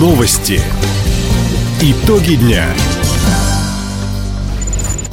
Новости. Итоги дня.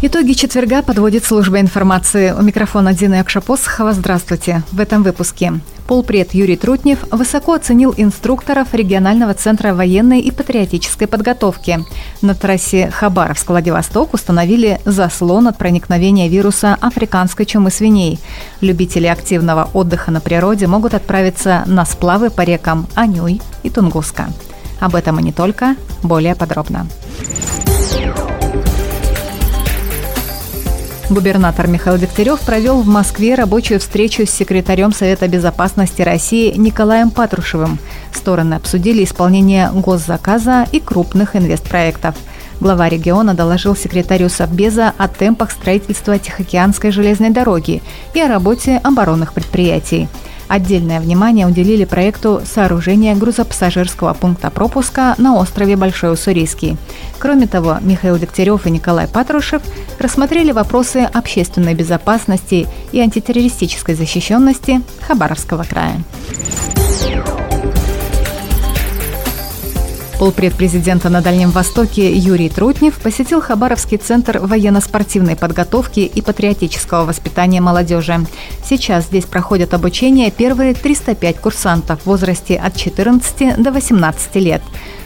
Итоги четверга подводит служба информации. У микрофона Дина Якшапосхова. Здравствуйте. В этом выпуске. Полпред Юрий Трутнев высоко оценил инструкторов регионального центра военной и патриотической подготовки. На трассе Хабаровск-Владивосток установили заслон от проникновения вируса африканской чумы свиней. Любители активного отдыха на природе могут отправиться на сплавы по рекам Анюй и Тунгуска. Об этом и не только, более подробно. Губернатор Михаил Дегтярев провел в Москве рабочую встречу с секретарем Совета безопасности России Николаем Патрушевым. Стороны обсудили исполнение госзаказа и крупных инвестпроектов. Глава региона доложил секретарю Совбеза о темпах строительства Тихоокеанской железной дороги и о работе оборонных предприятий. Отдельное внимание уделили проекту сооружения грузопассажирского пункта пропуска на острове Большой Уссурийский. Кроме того, Михаил Дегтярев и Николай Патрушев рассмотрели вопросы общественной безопасности и антитеррористической защищенности Хабаровского края. Полпред президента на Дальнем Востоке Юрий Трутнев посетил Хабаровский центр военно-спортивной подготовки и патриотического воспитания молодежи. Сейчас здесь проходят обучение первые 305 курсантов в возрасте от 14 до 18 лет.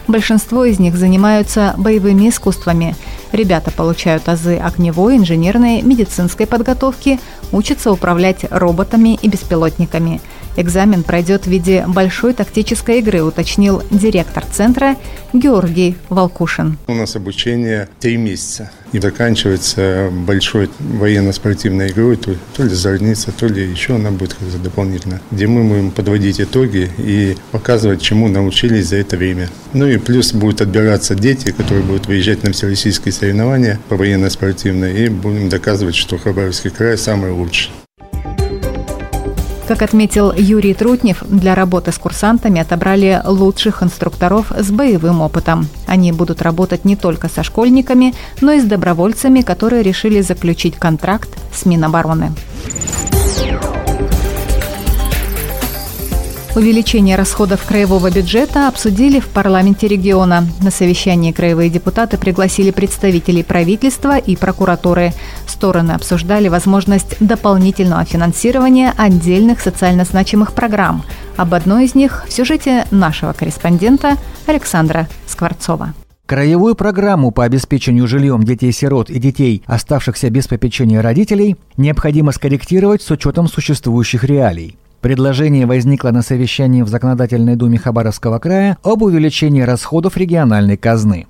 Большинство из них занимаются боевыми искусствами. Ребята получают азы огневой, инженерной, медицинской подготовки, учатся управлять роботами и беспилотниками – Экзамен пройдет в виде большой тактической игры, уточнил директор центра Георгий Волкушин. У нас обучение три месяца и заканчивается большой военно-спортивной игрой, то, то ли зорница, то ли еще она будет как-то дополнительно, где мы будем подводить итоги и показывать, чему научились за это время. Ну и плюс будут отбираться дети, которые будут выезжать на всероссийские соревнования по военно-спортивной, и будем доказывать, что Хабаровский край самый лучший. Как отметил Юрий Трутнев, для работы с курсантами отобрали лучших инструкторов с боевым опытом. Они будут работать не только со школьниками, но и с добровольцами, которые решили заключить контракт с Минобороны. Увеличение расходов краевого бюджета обсудили в парламенте региона. На совещании краевые депутаты пригласили представителей правительства и прокуратуры. Стороны обсуждали возможность дополнительного финансирования отдельных социально значимых программ. Об одной из них в сюжете нашего корреспондента Александра Скворцова. Краевую программу по обеспечению жильем детей-сирот и детей, оставшихся без попечения родителей, необходимо скорректировать с учетом существующих реалий. Предложение возникло на совещании в Законодательной думе Хабаровского края об увеличении расходов региональной казны.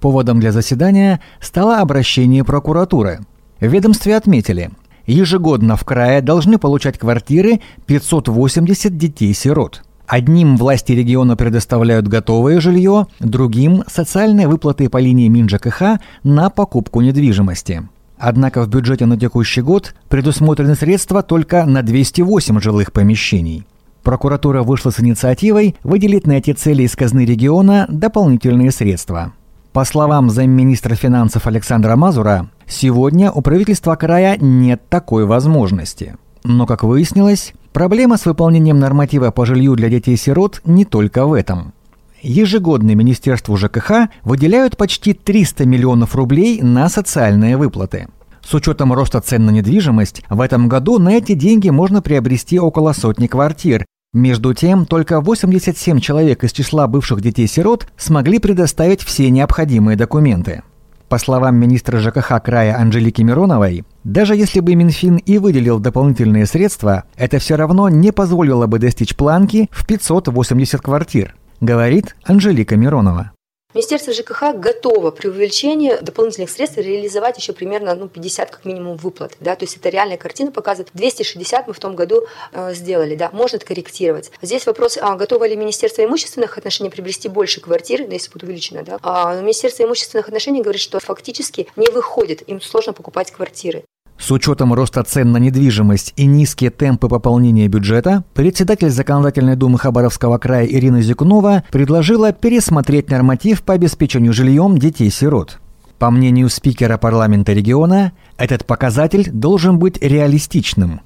Поводом для заседания стало обращение прокуратуры. В ведомстве отметили, ежегодно в крае должны получать квартиры 580 детей-сирот. Одним власти региона предоставляют готовое жилье, другим – социальные выплаты по линии МинЖКХ на покупку недвижимости. Однако в бюджете на текущий год предусмотрены средства только на 208 жилых помещений. Прокуратура вышла с инициативой выделить на эти цели из казны региона дополнительные средства. По словам замминистра финансов Александра Мазура, сегодня у правительства края нет такой возможности. Но, как выяснилось, проблема с выполнением норматива по жилью для детей-сирот не только в этом – Ежегодно Министерству ЖКХ выделяют почти 300 миллионов рублей на социальные выплаты. С учетом роста цен на недвижимость, в этом году на эти деньги можно приобрести около сотни квартир. Между тем, только 87 человек из числа бывших детей-сирот смогли предоставить все необходимые документы. По словам министра ЖКХ края Анжелики Мироновой, даже если бы Минфин и выделил дополнительные средства, это все равно не позволило бы достичь планки в 580 квартир говорит Анжелика Миронова. Министерство ЖКХ готово при увеличении дополнительных средств реализовать еще примерно ну, 50 как минимум выплат. Да? То есть это реальная картина показывает. 260 мы в том году э, сделали. Да? Можно это корректировать. Здесь вопрос, а готово ли Министерство имущественных отношений приобрести больше квартир, если будет увеличено. Да? А Министерство имущественных отношений говорит, что фактически не выходит, им сложно покупать квартиры. С учетом роста цен на недвижимость и низкие темпы пополнения бюджета, председатель Законодательной думы Хабаровского края Ирина Зикунова предложила пересмотреть норматив по обеспечению жильем детей-сирот. По мнению спикера парламента региона, этот показатель должен быть реалистичным.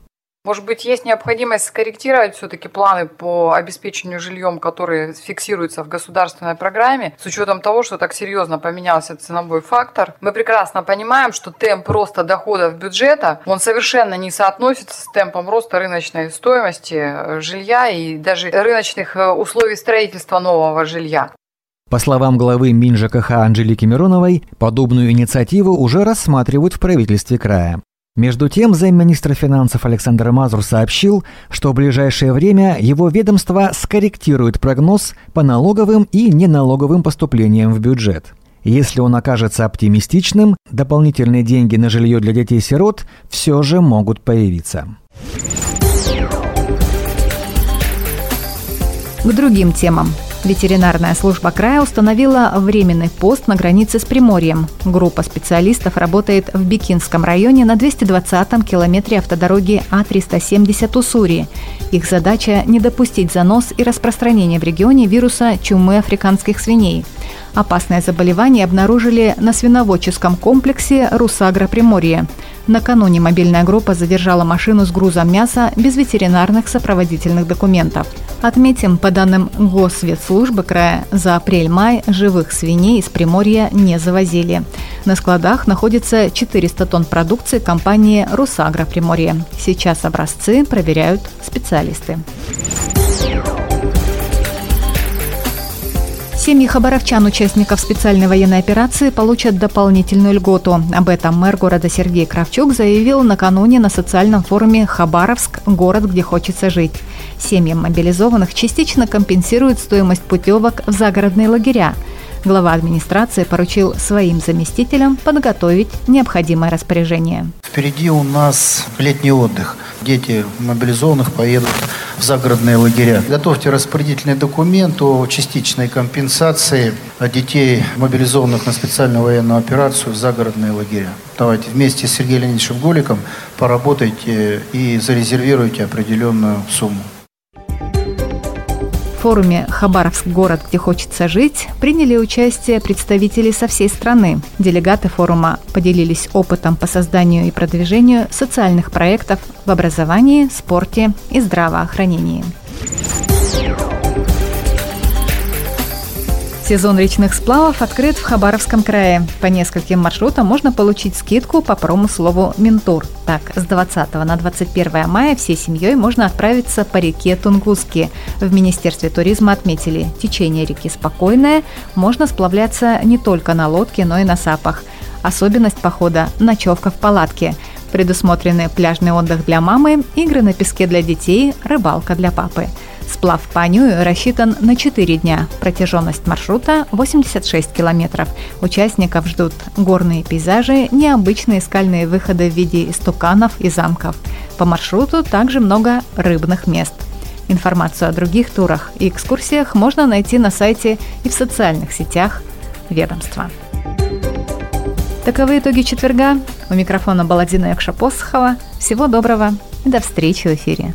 Может быть, есть необходимость скорректировать все-таки планы по обеспечению жильем, которые фиксируются в государственной программе, с учетом того, что так серьезно поменялся ценовой фактор. Мы прекрасно понимаем, что темп роста доходов бюджета, он совершенно не соотносится с темпом роста рыночной стоимости э, жилья и даже рыночных э, условий строительства нового жилья. По словам главы МинЖКХ Анжелики Мироновой, подобную инициативу уже рассматривают в правительстве края. Между тем, замминистра финансов Александр Мазур сообщил, что в ближайшее время его ведомство скорректирует прогноз по налоговым и неналоговым поступлениям в бюджет. Если он окажется оптимистичным, дополнительные деньги на жилье для детей-сирот все же могут появиться. К другим темам. Ветеринарная служба края установила временный пост на границе с Приморьем. Группа специалистов работает в Бикинском районе на 220-м километре автодороги А-370 Уссури. Их задача – не допустить занос и распространения в регионе вируса чумы африканских свиней. Опасное заболевание обнаружили на свиноводческом комплексе «Русагро Приморье». Накануне мобильная группа задержала машину с грузом мяса без ветеринарных сопроводительных документов. Отметим, по данным Госветслужбы края, за апрель-май живых свиней из Приморья не завозили. На складах находится 400 тонн продукции компании «Русагро Приморье». Сейчас образцы проверяют специалисты. Семьи хабаровчан, участников специальной военной операции, получат дополнительную льготу. Об этом мэр города Сергей Кравчук заявил накануне на социальном форуме «Хабаровск. Город, где хочется жить». Семьям мобилизованных частично компенсируют стоимость путевок в загородные лагеря. Глава администрации поручил своим заместителям подготовить необходимое распоряжение. Впереди у нас летний отдых. Дети мобилизованных поедут в загородные лагеря. Готовьте распорядительный документ о частичной компенсации детей, мобилизованных на специальную военную операцию в загородные лагеря. Давайте вместе с Сергеем Леонидовичем Голиком поработайте и зарезервируйте определенную сумму форуме «Хабаровск. Город, где хочется жить» приняли участие представители со всей страны. Делегаты форума поделились опытом по созданию и продвижению социальных проектов в образовании, спорте и здравоохранении. Сезон речных сплавов открыт в Хабаровском крае. По нескольким маршрутам можно получить скидку по промыслову «Ментур». Так, с 20 на 21 мая всей семьей можно отправиться по реке Тунгуски. В Министерстве туризма отметили, течение реки спокойное, можно сплавляться не только на лодке, но и на сапах. Особенность похода – ночевка в палатке. Предусмотрены пляжный отдых для мамы, игры на песке для детей, рыбалка для папы – Сплав по Анюю рассчитан на 4 дня. Протяженность маршрута 86 километров. Участников ждут горные пейзажи, необычные скальные выходы в виде истуканов и замков. По маршруту также много рыбных мест. Информацию о других турах и экскурсиях можно найти на сайте и в социальных сетях ведомства. Таковы итоги четверга. У микрофона была Дина Якшапосхова. Всего доброго и до встречи в эфире.